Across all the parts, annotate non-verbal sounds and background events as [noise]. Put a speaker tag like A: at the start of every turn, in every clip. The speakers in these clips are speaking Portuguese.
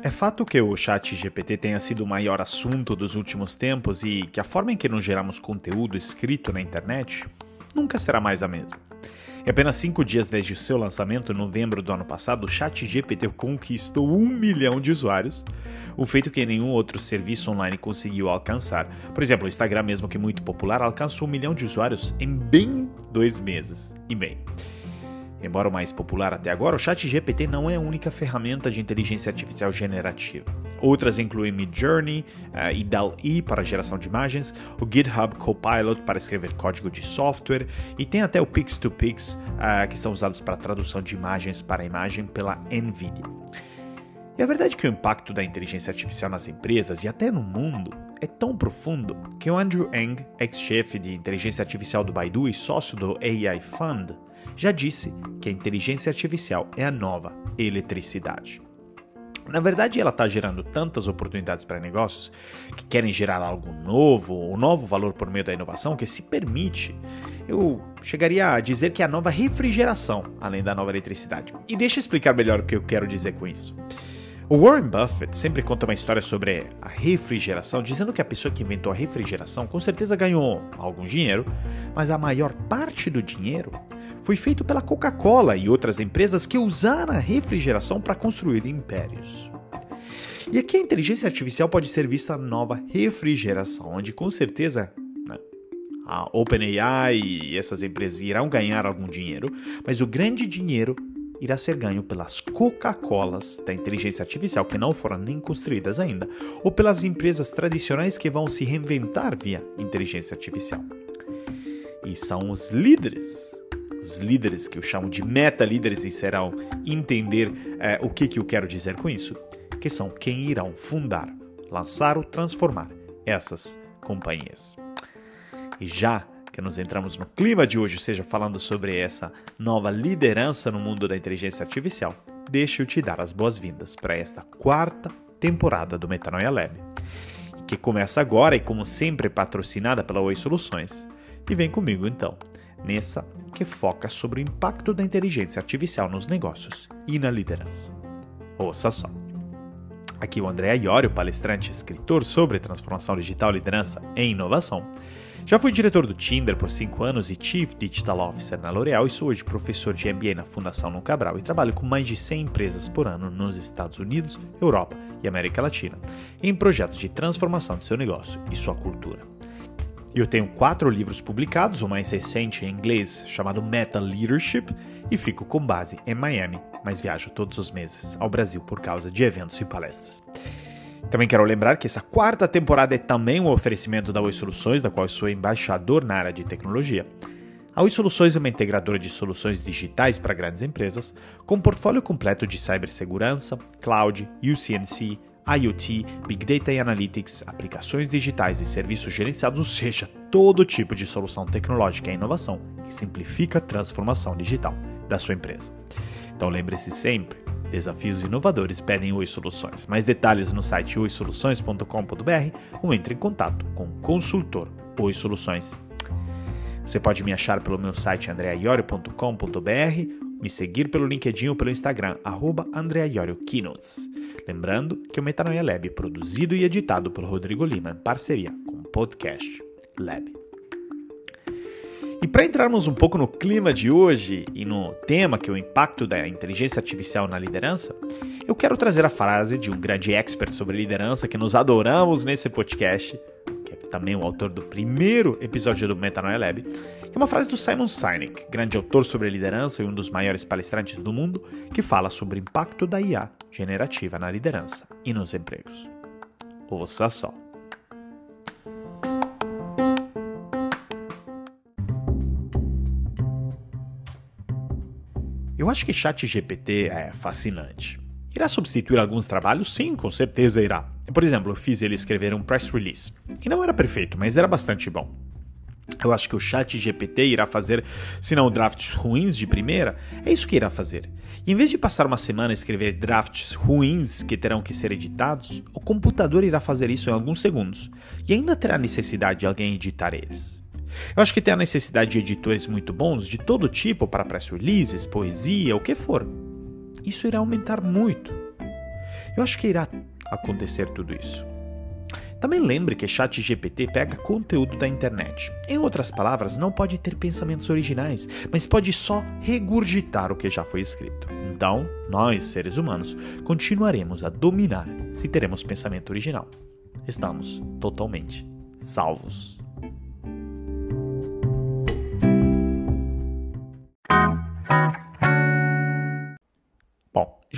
A: É fato que o chat GPT tenha sido o maior assunto dos últimos tempos e que a forma em que nos geramos conteúdo escrito na internet nunca será mais a mesma. Em apenas cinco dias desde o seu lançamento, em novembro do ano passado, o chat GPT conquistou um milhão de usuários, um feito que nenhum outro serviço online conseguiu alcançar. Por exemplo, o Instagram, mesmo que muito popular, alcançou um milhão de usuários em bem dois meses e meio. Embora o mais popular até agora, o ChatGPT não é a única ferramenta de inteligência artificial generativa. Outras incluem Midjourney uh, e DALL-E para geração de imagens, o GitHub Copilot para escrever código de software e tem até o Pix-to-Pix uh, que são usados para tradução de imagens para imagem pela NVIDIA. E a verdade é que o impacto da inteligência artificial nas empresas e até no mundo é tão profundo que o Andrew Ng, ex-chefe de inteligência artificial do Baidu e sócio do AI Fund, já disse que a inteligência artificial é a nova eletricidade. Na verdade, ela está gerando tantas oportunidades para negócios que querem gerar algo novo, um novo valor por meio da inovação, que se permite, eu chegaria a dizer que é a nova refrigeração, além da nova eletricidade. E deixa eu explicar melhor o que eu quero dizer com isso. O Warren Buffett sempre conta uma história sobre a refrigeração, dizendo que a pessoa que inventou a refrigeração com certeza ganhou algum dinheiro, mas a maior parte do dinheiro foi feito pela Coca-Cola e outras empresas que usaram a refrigeração para construir impérios. E aqui a inteligência artificial pode ser vista a nova refrigeração, onde com certeza né, a OpenAI e essas empresas irão ganhar algum dinheiro, mas o grande dinheiro irá ser ganho pelas Coca-Colas da inteligência artificial que não foram nem construídas ainda, ou pelas empresas tradicionais que vão se reinventar via inteligência artificial. E são os líderes, os líderes que eu chamo de meta-líderes e serão entender é, o que, que eu quero dizer com isso, que são quem irão fundar, lançar ou transformar essas companhias. E já que nos entramos no clima de hoje, ou seja, falando sobre essa nova liderança no mundo da inteligência artificial, deixa eu te dar as boas-vindas para esta quarta temporada do Metanoia Lab, que começa agora e, como sempre, patrocinada pela Oi Soluções. E vem comigo então, nessa que foca sobre o impacto da inteligência artificial nos negócios e na liderança. Ouça só. Aqui o André Iorio, palestrante e escritor sobre transformação digital, liderança e inovação. Já fui diretor do Tinder por 5 anos e Chief Digital Officer na L'Oréal e sou hoje professor de MBA na Fundação No Cabral e trabalho com mais de 100 empresas por ano nos Estados Unidos, Europa e América Latina, em projetos de transformação de seu negócio e sua cultura. Eu tenho quatro livros publicados, o mais recente em inglês chamado Meta Leadership, e fico com base em Miami, mas viajo todos os meses ao Brasil por causa de eventos e palestras. Também quero lembrar que essa quarta temporada é também um oferecimento da Oi Soluções, da qual sou embaixador na área de tecnologia. A Oi Soluções é uma integradora de soluções digitais para grandes empresas, com um portfólio completo de cibersegurança, cloud, UCNC, IoT, Big Data e Analytics, aplicações digitais e serviços gerenciados, ou seja, todo tipo de solução tecnológica e inovação que simplifica a transformação digital da sua empresa. Então lembre-se sempre, Desafios inovadores pedem Oi Soluções. Mais detalhes no site oisoluções.com.br ou entre em contato com o consultor Oi Soluções. Você pode me achar pelo meu site andreaiorio.com.br, me seguir pelo LinkedIn ou pelo Instagram, arroba Keynotes. Lembrando que o Metanoia Lab é produzido e editado por Rodrigo Lima, em parceria com o Podcast Lab. E para entrarmos um pouco no clima de hoje e no tema que é o impacto da inteligência artificial na liderança, eu quero trazer a frase de um grande expert sobre liderança que nos adoramos nesse podcast, também o autor do primeiro episódio do Metanoia Lab, que é uma frase do Simon Sinek, grande autor sobre liderança e um dos maiores palestrantes do mundo, que fala sobre o impacto da IA generativa na liderança e nos empregos. Ouça só. Eu acho que ChatGPT é fascinante. Irá substituir alguns trabalhos? Sim, com certeza irá. Por exemplo, eu fiz ele escrever um press release. E não era perfeito, mas era bastante bom. Eu acho que o chat GPT irá fazer, se não drafts ruins de primeira, é isso que irá fazer. E em vez de passar uma semana a escrever drafts ruins que terão que ser editados, o computador irá fazer isso em alguns segundos e ainda terá necessidade de alguém editar eles. Eu acho que tem a necessidade de editores muito bons de todo tipo para press releases, poesia, o que for. Isso irá aumentar muito. Eu acho que irá acontecer tudo isso. Também lembre que ChatGPT pega conteúdo da internet. Em outras palavras, não pode ter pensamentos originais, mas pode só regurgitar o que já foi escrito. Então, nós, seres humanos, continuaremos a dominar se teremos pensamento original. Estamos totalmente salvos.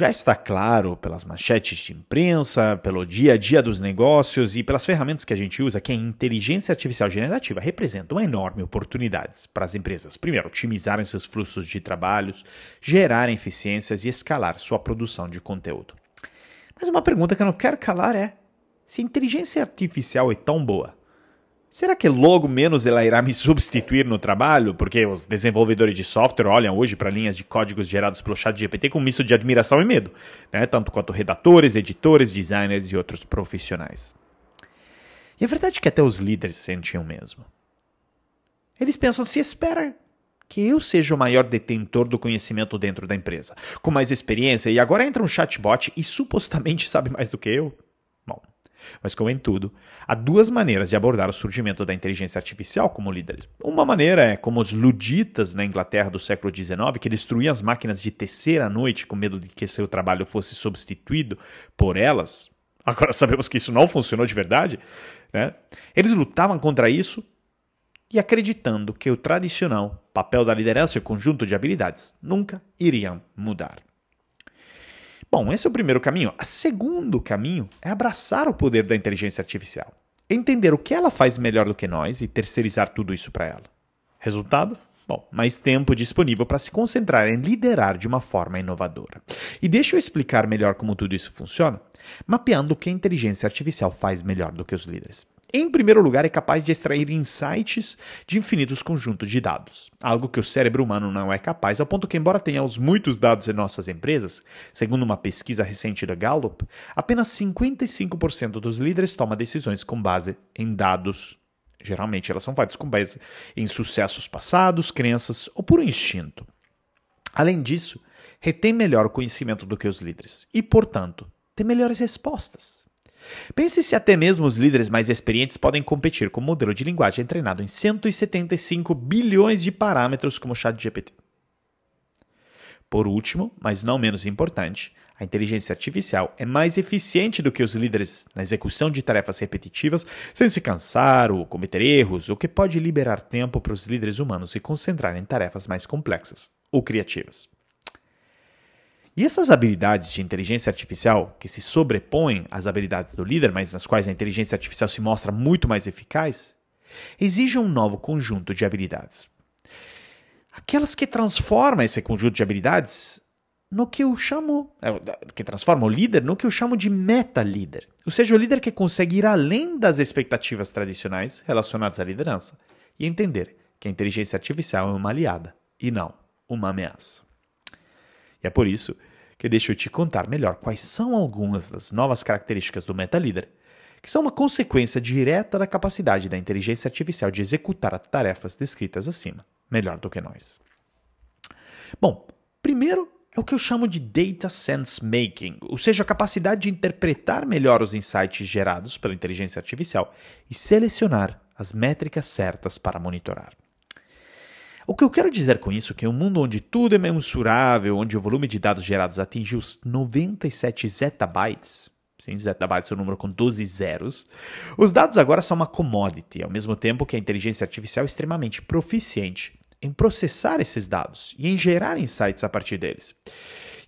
A: Já está claro pelas manchetes de imprensa, pelo dia a dia dos negócios e pelas ferramentas que a gente usa que a inteligência artificial generativa representa uma enorme oportunidade para as empresas. Primeiro, otimizarem seus fluxos de trabalhos, gerarem eficiências e escalar sua produção de conteúdo. Mas uma pergunta que eu não quero calar é: se a inteligência artificial é tão boa, Será que logo menos ela irá me substituir no trabalho? Porque os desenvolvedores de software olham hoje para linhas de códigos gerados pelo chat GPT com um misto de admiração e medo, né? tanto quanto redatores, editores, designers e outros profissionais. E a verdade é que até os líderes sentem o mesmo. Eles pensam, se espera que eu seja o maior detentor do conhecimento dentro da empresa, com mais experiência, e agora entra um chatbot e supostamente sabe mais do que eu. Mas, como em tudo, há duas maneiras de abordar o surgimento da inteligência artificial como líderes. Uma maneira é como os luditas na Inglaterra do século XIX, que destruíam as máquinas de tecer à noite com medo de que seu trabalho fosse substituído por elas. Agora sabemos que isso não funcionou de verdade. Né? Eles lutavam contra isso e acreditando que o tradicional papel da liderança e o conjunto de habilidades nunca iriam mudar. Bom, esse é o primeiro caminho. O segundo caminho é abraçar o poder da inteligência artificial. Entender o que ela faz melhor do que nós e terceirizar tudo isso para ela. Resultado? Bom, mais tempo disponível para se concentrar em liderar de uma forma inovadora. E deixa eu explicar melhor como tudo isso funciona, mapeando o que a inteligência artificial faz melhor do que os líderes. Em primeiro lugar, é capaz de extrair insights de infinitos conjuntos de dados, algo que o cérebro humano não é capaz, ao ponto que, embora tenhamos muitos dados em nossas empresas, segundo uma pesquisa recente da Gallup, apenas 55% dos líderes tomam decisões com base em dados. Geralmente, elas são feitas com base em sucessos passados, crenças ou por instinto. Além disso, retém melhor o conhecimento do que os líderes e, portanto, tem melhores respostas. Pense se até mesmo os líderes mais experientes podem competir com um modelo de linguagem treinado em 175 bilhões de parâmetros como o ChatGPT. Por último, mas não menos importante, a inteligência artificial é mais eficiente do que os líderes na execução de tarefas repetitivas sem se cansar ou cometer erros, o que pode liberar tempo para os líderes humanos se concentrar em tarefas mais complexas ou criativas. E essas habilidades de inteligência artificial, que se sobrepõem às habilidades do líder, mas nas quais a inteligência artificial se mostra muito mais eficaz, exigem um novo conjunto de habilidades. Aquelas que transformam esse conjunto de habilidades no que eu chamo, é, que transforma o líder no que eu chamo de meta-líder. Ou seja, o líder que consegue ir além das expectativas tradicionais relacionadas à liderança e entender que a inteligência artificial é uma aliada e não uma ameaça. E é por isso que deixa eu te contar melhor quais são algumas das novas características do MetaLeader, que são uma consequência direta da capacidade da inteligência artificial de executar as tarefas descritas acima, melhor do que nós. Bom, primeiro é o que eu chamo de data sense making, ou seja, a capacidade de interpretar melhor os insights gerados pela inteligência artificial e selecionar as métricas certas para monitorar. O que eu quero dizer com isso é que em um mundo onde tudo é mensurável, onde o volume de dados gerados atinge os 97 zettabytes, sim, zettabytes é um número com 12 zeros, os dados agora são uma commodity, ao mesmo tempo que a inteligência artificial é extremamente proficiente em processar esses dados e em gerar insights a partir deles.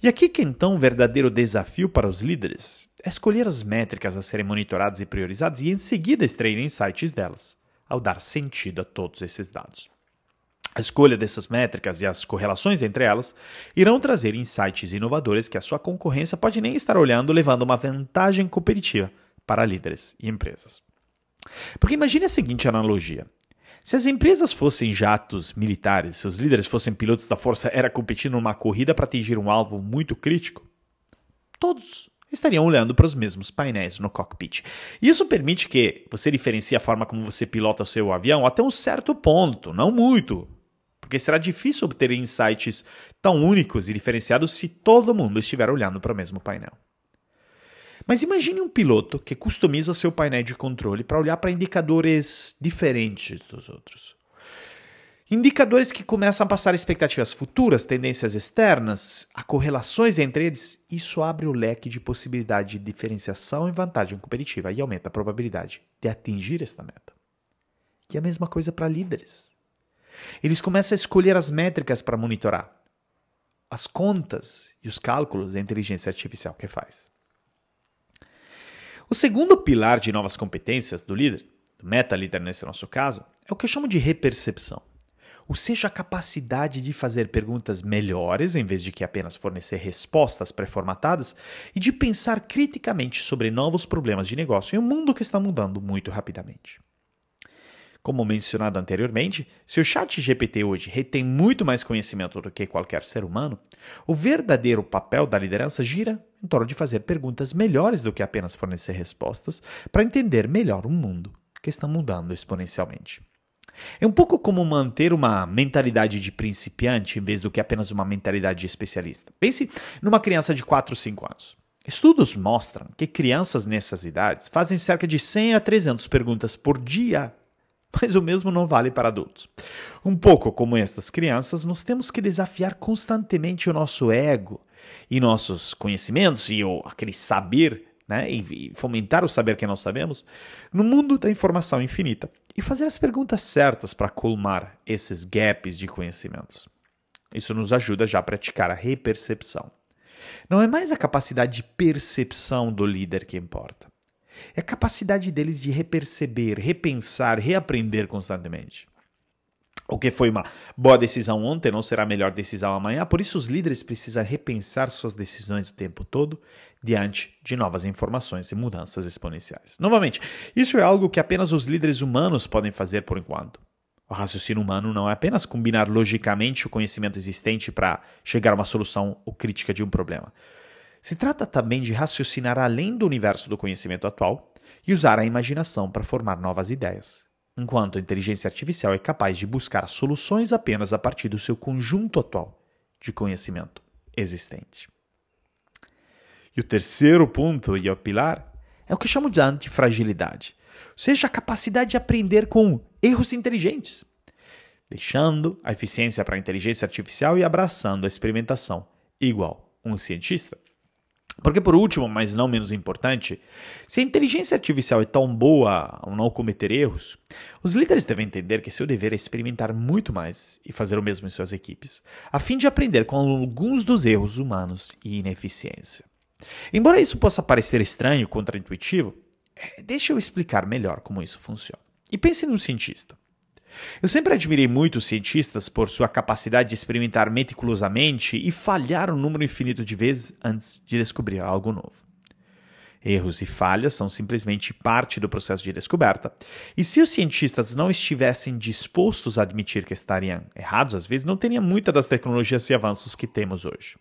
A: E aqui que então o verdadeiro desafio para os líderes é escolher as métricas a serem monitoradas e priorizadas e em seguida extrair insights delas, ao dar sentido a todos esses dados. A escolha dessas métricas e as correlações entre elas irão trazer insights inovadores que a sua concorrência pode nem estar olhando, levando uma vantagem competitiva para líderes e empresas. Porque imagine a seguinte analogia: se as empresas fossem jatos militares, se os líderes fossem pilotos da Força Aérea competindo numa corrida para atingir um alvo muito crítico, todos estariam olhando para os mesmos painéis no cockpit. Isso permite que você diferencie a forma como você pilota o seu avião até um certo ponto, não muito, porque será difícil obter insights tão únicos e diferenciados se todo mundo estiver olhando para o mesmo painel. Mas imagine um piloto que customiza seu painel de controle para olhar para indicadores diferentes dos outros. Indicadores que começam a passar expectativas futuras, tendências externas, a correlações entre eles. Isso abre o leque de possibilidade de diferenciação e vantagem competitiva e aumenta a probabilidade de atingir esta meta. E a mesma coisa para líderes. Eles começam a escolher as métricas para monitorar, as contas e os cálculos da inteligência artificial que faz. O segundo pilar de novas competências do líder, do meta-líder nesse nosso caso, é o que eu chamo de repercepção ou seja, a capacidade de fazer perguntas melhores em vez de que apenas fornecer respostas pré-formatadas e de pensar criticamente sobre novos problemas de negócio em um mundo que está mudando muito rapidamente. Como mencionado anteriormente, se o chat GPT hoje retém muito mais conhecimento do que qualquer ser humano, o verdadeiro papel da liderança gira em torno de fazer perguntas melhores do que apenas fornecer respostas para entender melhor o mundo que está mudando exponencialmente. É um pouco como manter uma mentalidade de principiante em vez do que apenas uma mentalidade de especialista. Pense numa criança de 4 ou 5 anos. Estudos mostram que crianças nessas idades fazem cerca de 100 a 300 perguntas por dia, mas o mesmo não vale para adultos. Um pouco como estas crianças, nós temos que desafiar constantemente o nosso ego e nossos conhecimentos e aquele saber né, e fomentar o saber que não sabemos, no mundo da informação infinita e fazer as perguntas certas para colmar esses gaps de conhecimentos. Isso nos ajuda já a praticar a repercepção. Não é mais a capacidade de percepção do líder que importa. É a capacidade deles de reperceber, repensar, reaprender constantemente. O que foi uma boa decisão ontem não será a melhor decisão amanhã, por isso os líderes precisam repensar suas decisões o tempo todo diante de novas informações e mudanças exponenciais. Novamente, isso é algo que apenas os líderes humanos podem fazer por enquanto. O raciocínio humano não é apenas combinar logicamente o conhecimento existente para chegar a uma solução ou crítica de um problema. Se trata também de raciocinar além do universo do conhecimento atual e usar a imaginação para formar novas ideias enquanto a inteligência artificial é capaz de buscar soluções apenas a partir do seu conjunto atual de conhecimento existente. E o terceiro ponto e o pilar é o que eu chamo de antifragilidade, ou seja, a capacidade de aprender com erros inteligentes, deixando a eficiência para a inteligência artificial e abraçando a experimentação, igual um cientista. Porque, por último, mas não menos importante, se a inteligência artificial é tão boa ao não cometer erros, os líderes devem entender que seu dever é experimentar muito mais e fazer o mesmo em suas equipes, a fim de aprender com alguns dos erros humanos e ineficiência. Embora isso possa parecer estranho, contraintuitivo, é, deixa eu explicar melhor como isso funciona. E pense num cientista. Eu sempre admirei muito os cientistas por sua capacidade de experimentar meticulosamente e falhar um número infinito de vezes antes de descobrir algo novo. Erros e falhas são simplesmente parte do processo de descoberta, e se os cientistas não estivessem dispostos a admitir que estariam errados, às vezes não teria muita das tecnologias e avanços que temos hoje.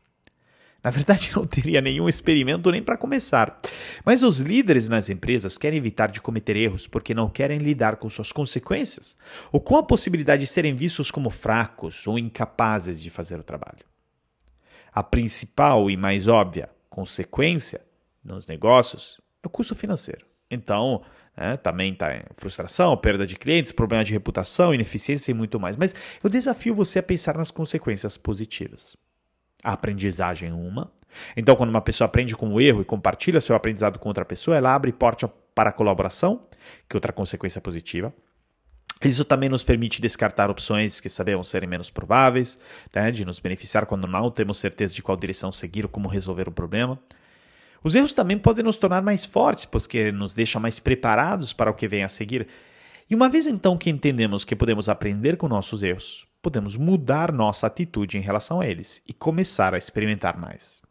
A: Na verdade, [laughs] não teria nenhum experimento nem para começar. Mas os líderes nas empresas querem evitar de cometer erros porque não querem lidar com suas consequências ou com a possibilidade de serem vistos como fracos ou incapazes de fazer o trabalho. A principal e mais óbvia consequência nos negócios é o custo financeiro. Então, é, também está frustração, perda de clientes, problema de reputação, ineficiência e muito mais. Mas eu desafio você a pensar nas consequências positivas a aprendizagem é uma. Então, quando uma pessoa aprende com o erro e compartilha seu aprendizado com outra pessoa, ela abre porta para a colaboração, que é outra consequência positiva. Isso também nos permite descartar opções que sabemos serem menos prováveis, né, de nos beneficiar quando não temos certeza de qual direção seguir ou como resolver o problema. Os erros também podem nos tornar mais fortes, porque nos deixam mais preparados para o que vem a seguir. E uma vez então que entendemos que podemos aprender com nossos erros, podemos mudar nossa atitude em relação a eles e começar a experimentar mais.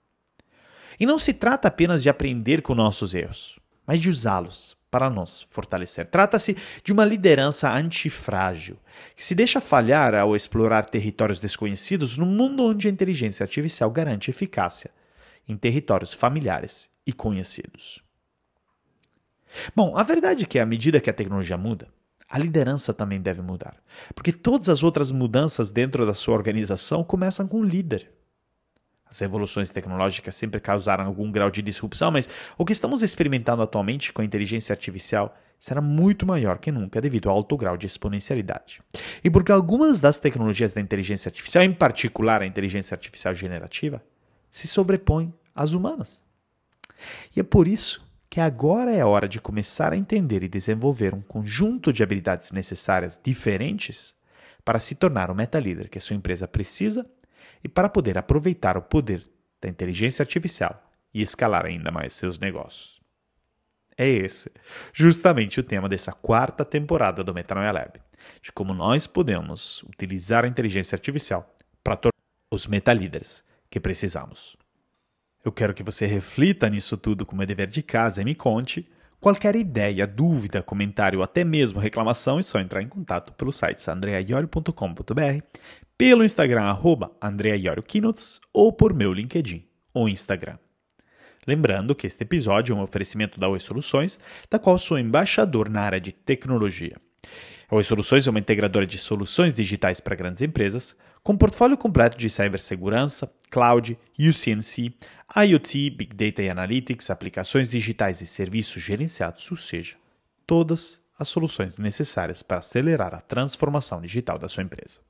A: E não se trata apenas de aprender com nossos erros, mas de usá-los para nos fortalecer. Trata-se de uma liderança antifrágil, que se deixa falhar ao explorar territórios desconhecidos no mundo onde a inteligência artificial garante eficácia em territórios familiares e conhecidos. Bom, a verdade é que à medida que a tecnologia muda, a liderança também deve mudar. Porque todas as outras mudanças dentro da sua organização começam com o líder. As revoluções tecnológicas sempre causaram algum grau de disrupção, mas o que estamos experimentando atualmente com a inteligência artificial será muito maior que nunca devido ao alto grau de exponencialidade. E porque algumas das tecnologias da inteligência artificial, em particular a inteligência artificial generativa, se sobrepõem às humanas. E é por isso que agora é hora de começar a entender e desenvolver um conjunto de habilidades necessárias diferentes para se tornar o meta-líder que a sua empresa precisa e para poder aproveitar o poder da inteligência artificial e escalar ainda mais seus negócios. É esse justamente o tema dessa quarta temporada do Metanoia Lab, de como nós podemos utilizar a inteligência artificial para tornar os metalíderes que precisamos. Eu quero que você reflita nisso tudo como é dever de casa e me conte qualquer ideia, dúvida, comentário ou até mesmo reclamação é só entrar em contato pelo site andreaiorio.com.br, pelo Instagram arroba ou por meu LinkedIn ou Instagram. Lembrando que este episódio é um oferecimento da Oi Soluções, da qual sou embaixador na área de tecnologia. A Oi Soluções é uma integradora de soluções digitais para grandes empresas, com portfólio completo de cibersegurança, cloud, UCNC, IoT, Big Data e Analytics, aplicações digitais e serviços gerenciados, ou seja, todas as soluções necessárias para acelerar a transformação digital da sua empresa.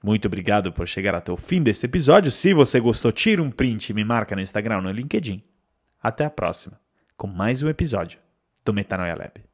A: Muito obrigado por chegar até o fim desse episódio. Se você gostou, tira um print e me marca no Instagram ou no LinkedIn. Até a próxima, com mais um episódio do Metanoia Lab.